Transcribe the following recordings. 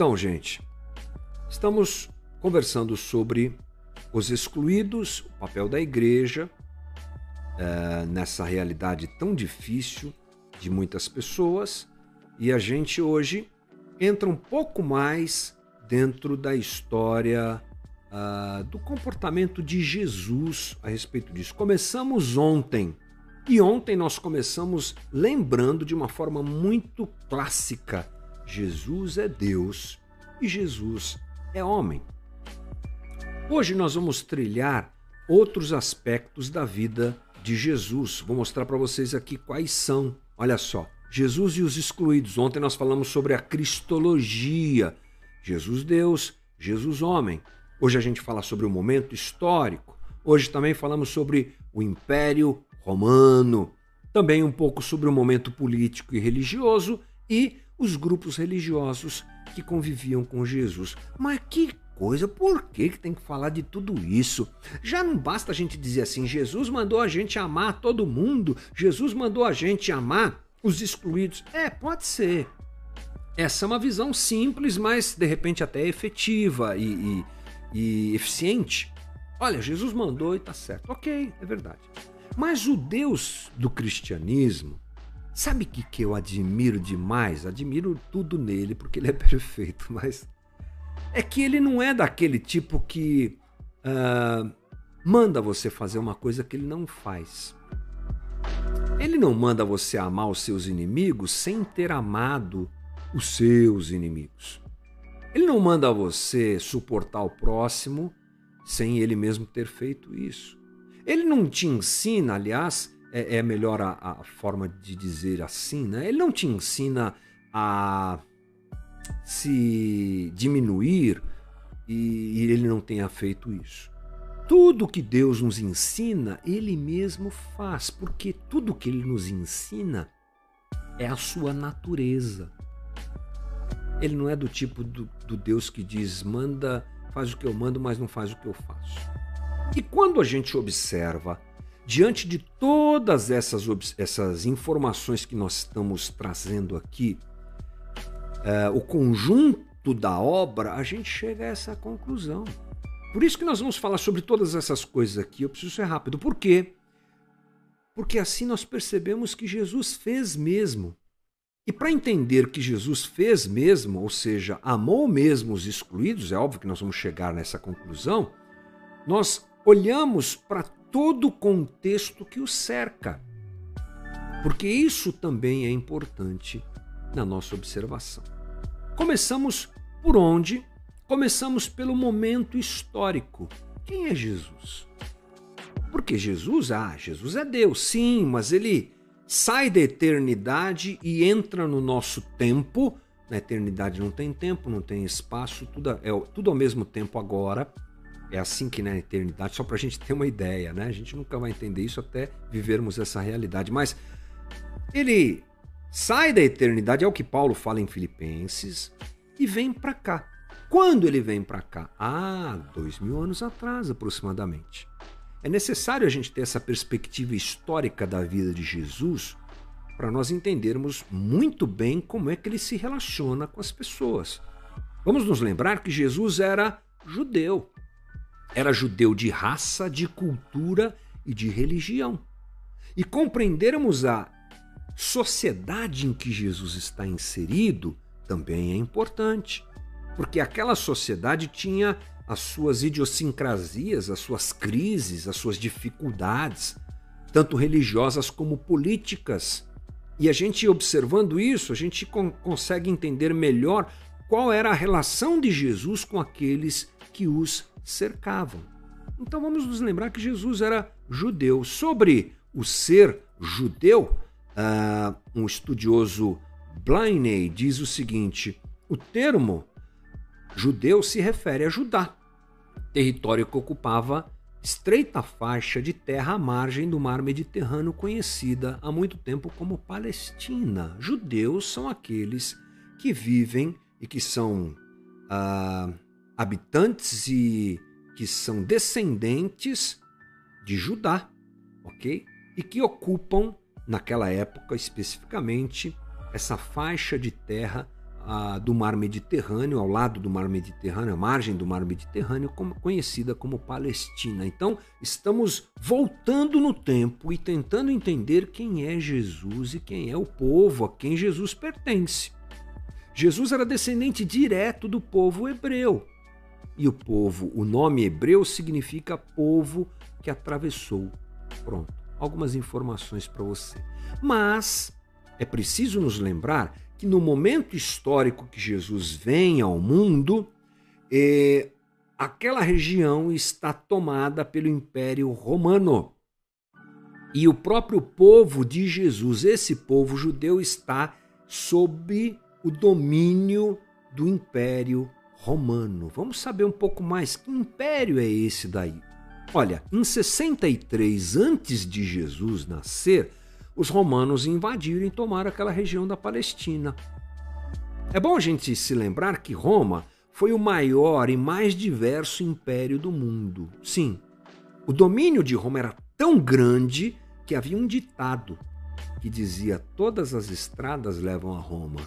Então, gente, estamos conversando sobre os excluídos, o papel da igreja é, nessa realidade tão difícil de muitas pessoas, e a gente hoje entra um pouco mais dentro da história uh, do comportamento de Jesus a respeito disso. Começamos ontem. E ontem nós começamos lembrando de uma forma muito clássica: Jesus é Deus e Jesus é homem. Hoje nós vamos trilhar outros aspectos da vida de Jesus. Vou mostrar para vocês aqui quais são. Olha só, Jesus e os excluídos. Ontem nós falamos sobre a cristologia. Jesus Deus, Jesus homem. Hoje a gente fala sobre o momento histórico. Hoje também falamos sobre o Império Romano. Também um pouco sobre o momento político e religioso e os grupos religiosos que conviviam com Jesus. Mas que coisa, por que, que tem que falar de tudo isso? Já não basta a gente dizer assim: Jesus mandou a gente amar todo mundo, Jesus mandou a gente amar os excluídos. É, pode ser. Essa é uma visão simples, mas de repente até efetiva e, e, e eficiente. Olha, Jesus mandou e tá certo. Ok, é verdade. Mas o Deus do cristianismo, sabe o que, que eu admiro demais? Admiro tudo nele, porque ele é perfeito, mas é que ele não é daquele tipo que uh, manda você fazer uma coisa que ele não faz. Ele não manda você amar os seus inimigos sem ter amado os seus inimigos. Ele não manda você suportar o próximo sem ele mesmo ter feito isso. Ele não te ensina, aliás, é, é melhor a, a, forma de dizer assim, né? Ele não te ensina a se diminuir e ele não tenha feito isso. Tudo que Deus nos ensina, Ele mesmo faz, porque tudo que Ele nos ensina é a sua natureza. Ele não é do tipo do, do Deus que diz, manda, faz o que eu mando, mas não faz o que eu faço. E quando a gente observa, diante de todas essas, essas informações que nós estamos trazendo aqui, uh, o conjunto da obra, a gente chega a essa conclusão. Por isso que nós vamos falar sobre todas essas coisas aqui. Eu preciso ser rápido. Por quê? Porque assim nós percebemos que Jesus fez mesmo. E para entender que Jesus fez mesmo, ou seja, amou mesmo os excluídos, é óbvio que nós vamos chegar nessa conclusão, nós olhamos para todo o contexto que o cerca. Porque isso também é importante na nossa observação. Começamos por onde? Começamos pelo momento histórico. Quem é Jesus? Porque Jesus, ah, Jesus é Deus, sim, mas ele sai da eternidade e entra no nosso tempo. Na eternidade não tem tempo, não tem espaço, tudo é tudo ao mesmo tempo agora. É assim que na eternidade, só para a gente ter uma ideia, né? A gente nunca vai entender isso até vivermos essa realidade. Mas ele sai da eternidade, é o que Paulo fala em Filipenses, e vem para cá. Quando ele vem para cá? Ah, dois mil anos atrás aproximadamente. É necessário a gente ter essa perspectiva histórica da vida de Jesus para nós entendermos muito bem como é que ele se relaciona com as pessoas. Vamos nos lembrar que Jesus era judeu. Era judeu de raça, de cultura e de religião. E compreendermos a sociedade em que Jesus está inserido também é importante, porque aquela sociedade tinha as suas idiosincrasias, as suas crises, as suas dificuldades, tanto religiosas como políticas. E a gente observando isso, a gente consegue entender melhor qual era a relação de Jesus com aqueles que os cercavam. Então vamos nos lembrar que Jesus era judeu. Sobre o ser judeu, Uh, um estudioso Blainey diz o seguinte: o termo judeu se refere a Judá, território que ocupava estreita faixa de terra à margem do mar Mediterrâneo, conhecida há muito tempo como Palestina. Judeus são aqueles que vivem e que são uh, habitantes e que são descendentes de Judá, ok? E que ocupam naquela época especificamente, essa faixa de terra do mar Mediterrâneo, ao lado do mar Mediterrâneo, a margem do mar Mediterrâneo, como, conhecida como Palestina. Então, estamos voltando no tempo e tentando entender quem é Jesus e quem é o povo a quem Jesus pertence. Jesus era descendente direto do povo hebreu. E o povo, o nome hebreu significa povo que atravessou. Pronto, algumas informações para você. Mas é preciso nos lembrar que no momento histórico que Jesus vem ao mundo, é, aquela região está tomada pelo Império Romano. E o próprio povo de Jesus, esse povo judeu, está sob o domínio do Império Romano. Vamos saber um pouco mais que império é esse daí? Olha, em 63 antes de Jesus nascer, os romanos invadiram e tomaram aquela região da Palestina. É bom a gente se lembrar que Roma foi o maior e mais diverso império do mundo. Sim, o domínio de Roma era tão grande que havia um ditado que dizia: Todas as estradas levam a Roma.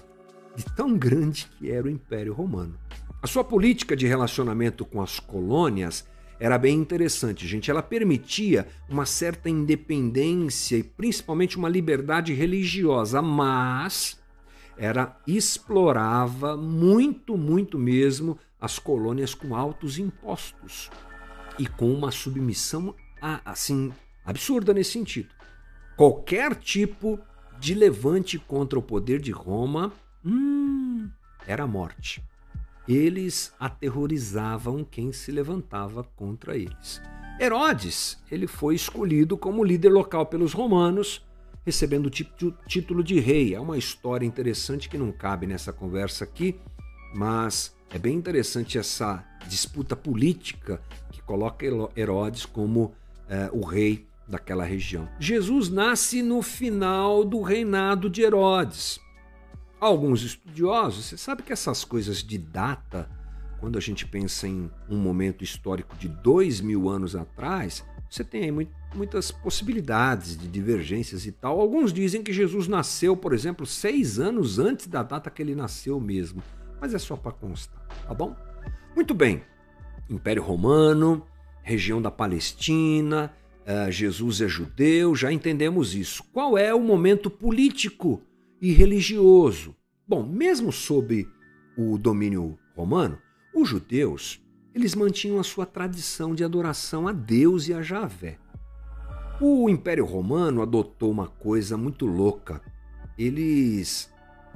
De tão grande que era o Império Romano. A sua política de relacionamento com as colônias era bem interessante, gente. Ela permitia uma certa independência e principalmente uma liberdade religiosa, mas era explorava muito, muito mesmo as colônias com altos impostos e com uma submissão assim absurda nesse sentido. Qualquer tipo de levante contra o poder de Roma hum, era morte eles aterrorizavam quem se levantava contra eles. Herodes, ele foi escolhido como líder local pelos romanos, recebendo o título de rei. É uma história interessante que não cabe nessa conversa aqui, mas é bem interessante essa disputa política que coloca Herodes como é, o rei daquela região. Jesus nasce no final do reinado de Herodes alguns estudiosos, você sabe que essas coisas de data, quando a gente pensa em um momento histórico de dois mil anos atrás, você tem aí muitas possibilidades de divergências e tal. Alguns dizem que Jesus nasceu, por exemplo, seis anos antes da data que ele nasceu mesmo, mas é só para constar, tá bom? Muito bem. Império Romano, região da Palestina, uh, Jesus é judeu, já entendemos isso. Qual é o momento político e religioso. Bom, mesmo sob o domínio romano, os judeus eles mantinham a sua tradição de adoração a Deus e a Javé. O Império Romano adotou uma coisa muito louca. Eles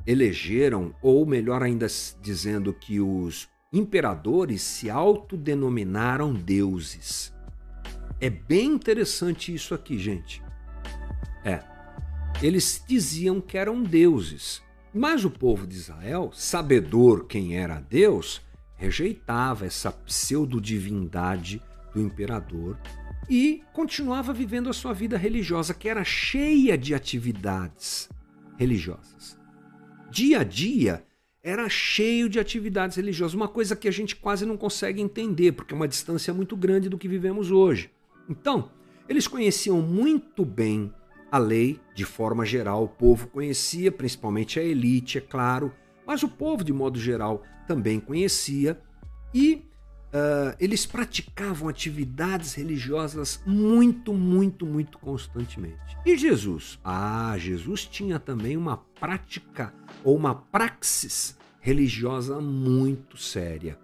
elegeram, ou melhor ainda dizendo que os imperadores se autodenominaram deuses. É bem interessante isso aqui, gente. É, eles diziam que eram deuses. Mas o povo de Israel, sabedor quem era Deus, rejeitava essa pseudo-divindade do imperador e continuava vivendo a sua vida religiosa, que era cheia de atividades religiosas. Dia a dia era cheio de atividades religiosas, uma coisa que a gente quase não consegue entender, porque é uma distância muito grande do que vivemos hoje. Então, eles conheciam muito bem a lei, de forma geral, o povo conhecia, principalmente a elite, é claro, mas o povo, de modo geral, também conhecia e uh, eles praticavam atividades religiosas muito, muito, muito constantemente. E Jesus? Ah, Jesus tinha também uma prática ou uma praxis religiosa muito séria.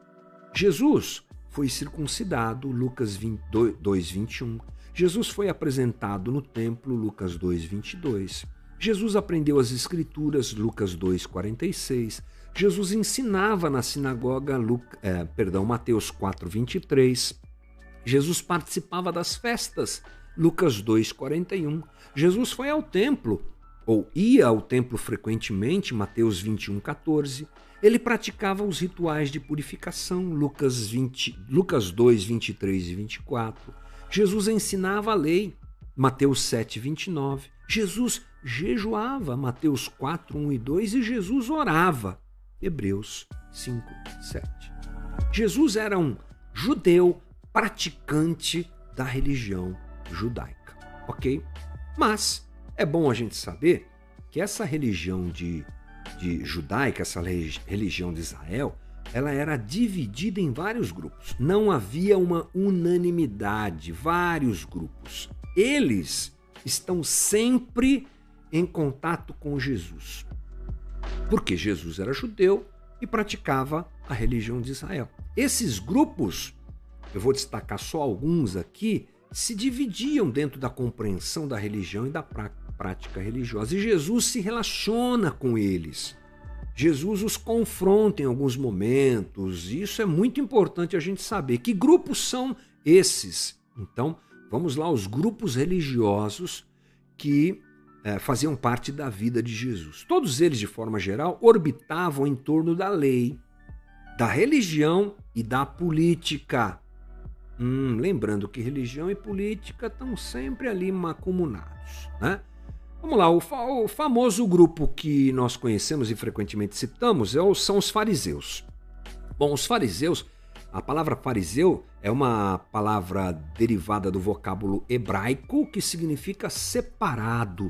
Jesus foi circuncidado, Lucas 2, 21. Jesus foi apresentado no templo, Lucas 2:22. Jesus aprendeu as escrituras, Lucas 2:46. Jesus ensinava na sinagoga, Luca, é, perdão, Mateus 4:23. Jesus participava das festas, Lucas 2:41. Jesus foi ao templo ou ia ao templo frequentemente, Mateus 21:14. Ele praticava os rituais de purificação, Lucas 20, Lucas 2, 23 e 24. Jesus ensinava a lei, Mateus 7, 29. Jesus jejuava, Mateus 4, 1 e 2. E Jesus orava, Hebreus 5, 7. Jesus era um judeu praticante da religião judaica, ok? Mas é bom a gente saber que essa religião de de judaica, essa religião de Israel, ela era dividida em vários grupos. Não havia uma unanimidade, vários grupos. Eles estão sempre em contato com Jesus. Porque Jesus era judeu e praticava a religião de Israel. Esses grupos, eu vou destacar só alguns aqui, se dividiam dentro da compreensão da religião e da prática religiosa. E Jesus se relaciona com eles. Jesus os confronta em alguns momentos. E isso é muito importante a gente saber. Que grupos são esses? Então, vamos lá, os grupos religiosos que é, faziam parte da vida de Jesus. Todos eles, de forma geral, orbitavam em torno da lei, da religião e da política. Hum, lembrando que religião e política estão sempre ali macumunados, né? Vamos lá, o, fa o, famoso grupo que nós conhecemos e frequentemente citamos é são os fariseus. Bom, os fariseus, a palavra fariseu é uma palavra derivada do vocábulo hebraico que significa separado.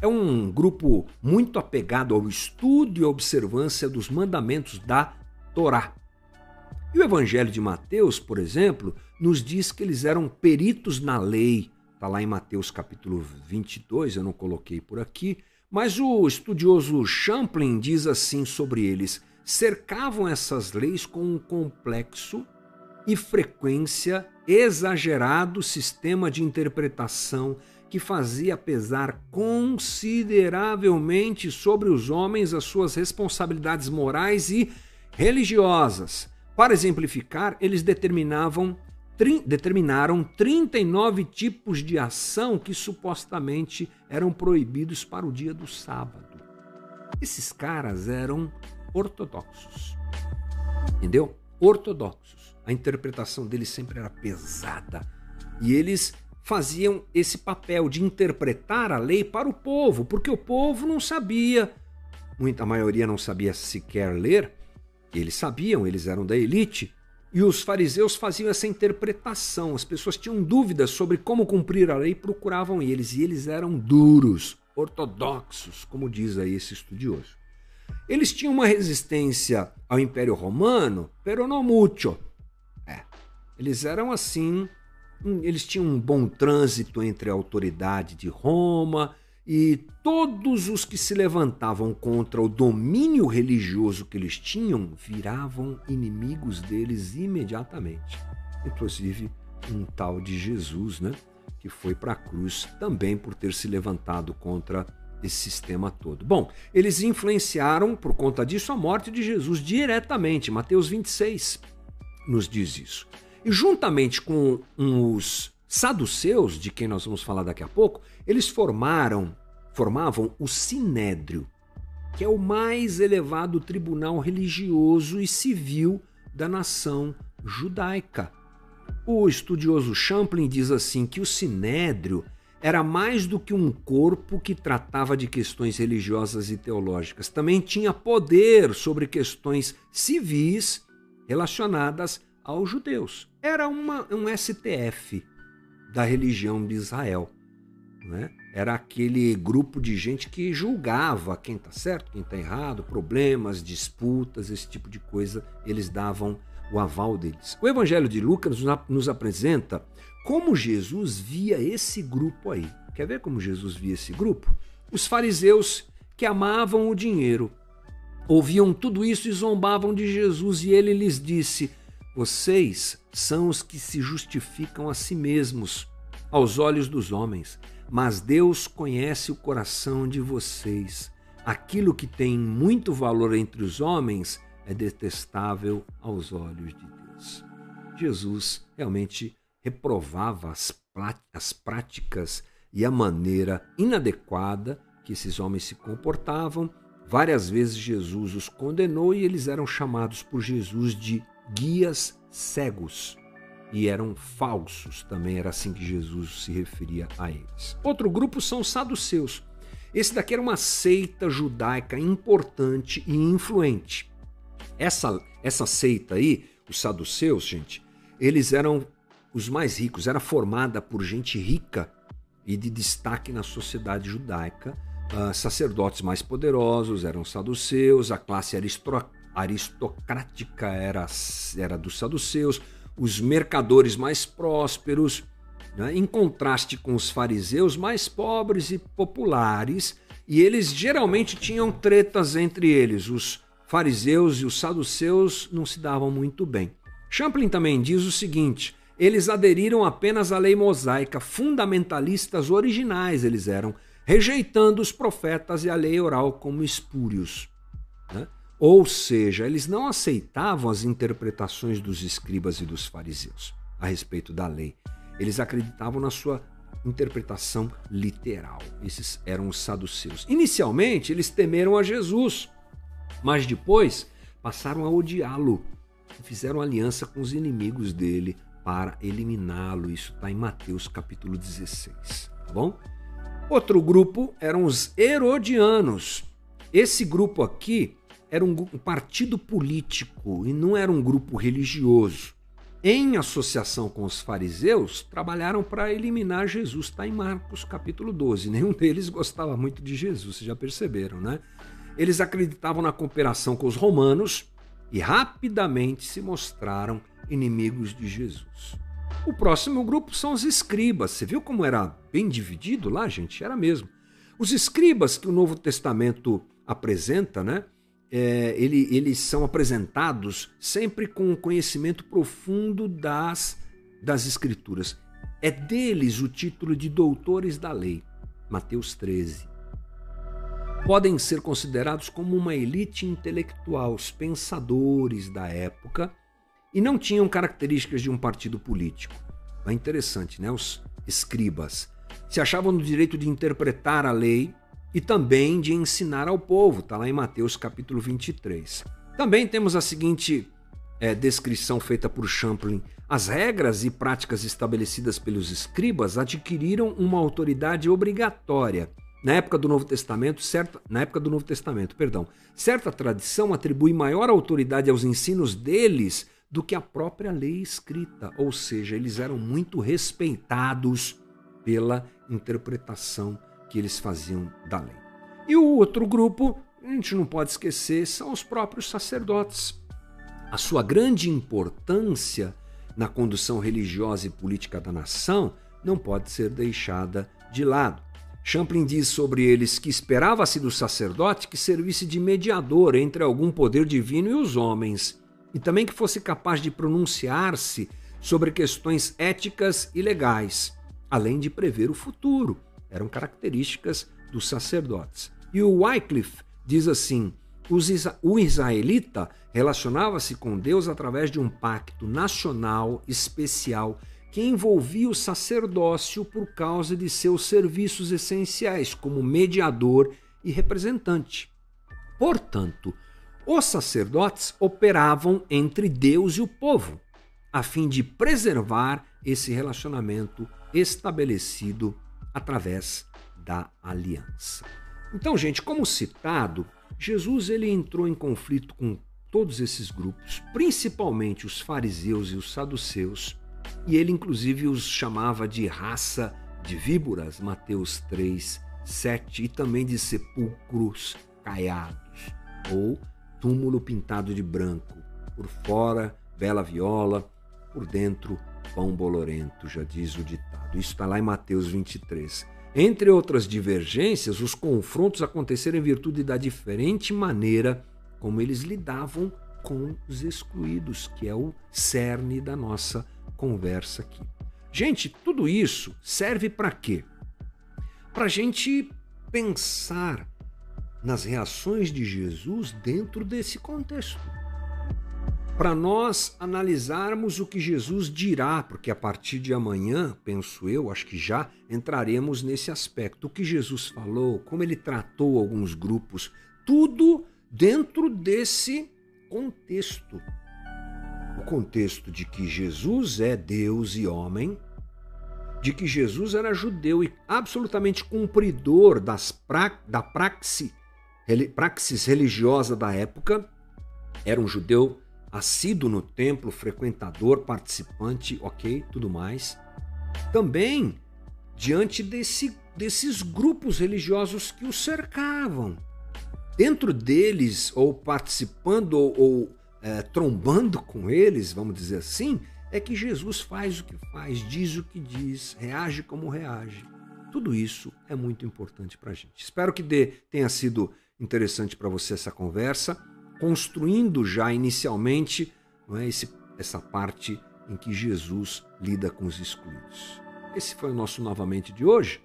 É um grupo muito apegado ao estudo e observância dos mandamentos da Torá. E o Evangelho de Mateus, por exemplo, nos diz que eles eram peritos na lei, Está lá em Mateus capítulo 22, eu não coloquei por aqui, mas o estudioso Champlin diz assim sobre eles: cercavam essas leis com um complexo e frequência exagerado sistema de interpretação que fazia pesar consideravelmente sobre os homens as suas responsabilidades morais e religiosas. Para exemplificar, eles determinavam determinaram 39 tipos de ação que supostamente eram proibidos para o dia do sábado. Esses caras eram ortodoxos. Entendeu? Ortodoxos. A interpretação deles sempre era pesada. E eles faziam esse papel de interpretar a lei para o povo, porque o povo não sabia, muita maioria não sabia sequer ler. Eles sabiam, eles eram da elite, e os fariseus faziam essa interpretação. As pessoas tinham dúvidas sobre como cumprir a lei e procuravam eles. E eles eram duros, ortodoxos, como diz aí esse estudioso. Eles tinham uma resistência ao Império Romano, pero no mucho. É, eles eram assim, eles tinham um bom trânsito entre a autoridade de Roma e todos os que se levantavam contra o domínio religioso que eles tinham viravam inimigos deles imediatamente. Inclusive um tal de Jesus, né, que foi para a cruz também por ter se levantado contra esse sistema todo. Bom, eles influenciaram por conta disso a morte de Jesus diretamente. Mateus 26 nos diz isso. E juntamente com os saduceus, de quem nós vamos falar daqui a pouco, eles formaram, formavam o Sinédrio, que é o mais elevado tribunal religioso e civil da nação judaica. O estudioso Champlin diz assim que o Sinédrio era mais do que um corpo que tratava de questões religiosas e teológicas. Também tinha poder sobre questões civis relacionadas aos judeus. Era uma, um STF da religião de Israel. Né? Era aquele grupo de gente que julgava quem está certo, quem está errado, problemas, disputas, esse tipo de coisa, eles davam o aval deles. O Evangelho de Lucas nos apresenta como Jesus via esse grupo aí. Quer ver como Jesus via esse grupo? Os fariseus que amavam o dinheiro ouviam tudo isso e zombavam de Jesus, e ele lhes disse: Vocês são os que se justificam a si mesmos aos olhos dos homens, mas Deus conhece o coração de vocês. Aquilo que tem muito valor entre os homens é detestável aos olhos de Deus. Jesus realmente reprovava as, as práticas e a maneira inadequada que esses homens se comportavam. Várias vezes Jesus os condenou e eles eram chamados por Jesus de guias cegos e eram falsos, também era assim que Jesus se referia a eles. Outro grupo são os saduceus. Esse daqui era uma seita judaica importante e influente. Essa, essa seita aí, os saduceus, gente, eles eram os mais ricos, era formada por gente rica e de destaque na sociedade judaica, uh, sacerdotes mais poderosos eram saduceus, a classe aristocrática era, era dos saduceus, os mercadores mais prósperos, né, em contraste com os fariseus mais pobres e populares, e eles geralmente tinham tretas entre eles. Os fariseus e os saduceus não se davam muito bem. Champlin também diz o seguinte: eles aderiram apenas à lei mosaica, fundamentalistas originais eles eram, rejeitando os profetas e a lei oral como espúrios. Né? Ou seja, eles não aceitavam as interpretações dos escribas e dos fariseus a respeito da lei. Eles acreditavam na sua interpretação literal. Esses eram os saduceus. Inicialmente, eles temeram a Jesus, mas depois passaram a odiá-lo e fizeram aliança com os inimigos dele para eliminá-lo. Isso está em Mateus capítulo 16, tá bom? Outro grupo eram os Herodianos. Esse grupo aqui era um, um partido político e não era um grupo religioso. Em associação com os fariseus, trabalharam para eliminar Jesus. Está em Marcos capítulo 12. Nenhum deles gostava muito de Jesus, vocês já perceberam, né? Eles acreditavam na cooperação com os romanos e rapidamente se mostraram inimigos de Jesus. O próximo grupo são os escribas. Você viu como era bem dividido lá, gente? Era mesmo. Os escribas que o Novo Testamento apresenta, né? É, ele, eles são apresentados sempre com um conhecimento profundo das, das Escrituras. É deles o título de doutores da lei, Mateus 13. Podem ser considerados como uma elite intelectual, os pensadores da época e não tinham características de um partido político. É interessante, né? Os escribas se achavam no direito de interpretar a lei e também de ensinar ao povo, está lá em Mateus capítulo 23. Também temos a seguinte é, descrição feita por Champlin. As regras e práticas estabelecidas pelos escribas adquiriram uma autoridade obrigatória. Na época do Novo Testamento, certa, na época do Novo Testamento, perdão, certa tradição atribui maior autoridade aos ensinos deles do que a própria lei escrita, ou seja, eles eram muito respeitados pela interpretação que eles faziam da lei. E o outro grupo, a gente não pode esquecer, são os próprios sacerdotes. A sua grande importância na condução religiosa e política da nação não pode ser deixada de lado. Champlin diz sobre eles que esperava-se do sacerdote que servisse de mediador entre algum poder divino e os homens e também que fosse capaz de pronunciar-se sobre questões éticas e legais, além de prever o futuro. Eram características dos sacerdotes. E o Wycliffe diz assim: o israelita relacionava-se com Deus através de um pacto nacional especial que envolvia o sacerdócio por causa de seus serviços essenciais como mediador e representante. Portanto, os sacerdotes operavam entre Deus e o povo, a fim de preservar esse relacionamento estabelecido através da aliança. Então, gente, como citado, Jesus ele entrou em conflito com todos esses grupos, principalmente os fariseus e os saduceus, e ele inclusive os chamava de raça de víboras, Mateus 3, 7, e também de sepulcros caiados, ou túmulo pintado de branco, por fora bela viola, por dentro pão bolorento, já diz o ditado. Isso está lá em Mateus 23. Entre outras divergências, os confrontos aconteceram em virtude da diferente maneira como eles lidavam com os excluídos, que é o cerne da nossa conversa aqui. Gente, tudo isso serve para quê? Para a gente pensar nas reações de Jesus dentro desse contexto. Para nós analisarmos o que Jesus dirá, porque a partir de amanhã, penso eu, acho que já entraremos nesse aspecto. O que Jesus falou, como ele tratou alguns grupos, tudo dentro desse contexto. O contexto de que Jesus é Deus e homem, de que Jesus era judeu e absolutamente cumpridor das pra, da praxe praxis religiosa da época, era um judeu assíduo no templo, frequentador, participante, ok, tudo mais. Também diante desse, desses grupos religiosos que o cercavam. Dentro deles, ou participando, ou, ou é, trombando com eles, vamos dizer assim, é que Jesus faz o que faz, diz o que diz, reage como reage. Tudo isso é muito importante para a gente. Espero que dê, tenha sido interessante para você essa conversa, construindo já inicialmente não é, esse, essa parte em que Jesus lida com os excluídos. Esse foi o nosso novamente de hoje.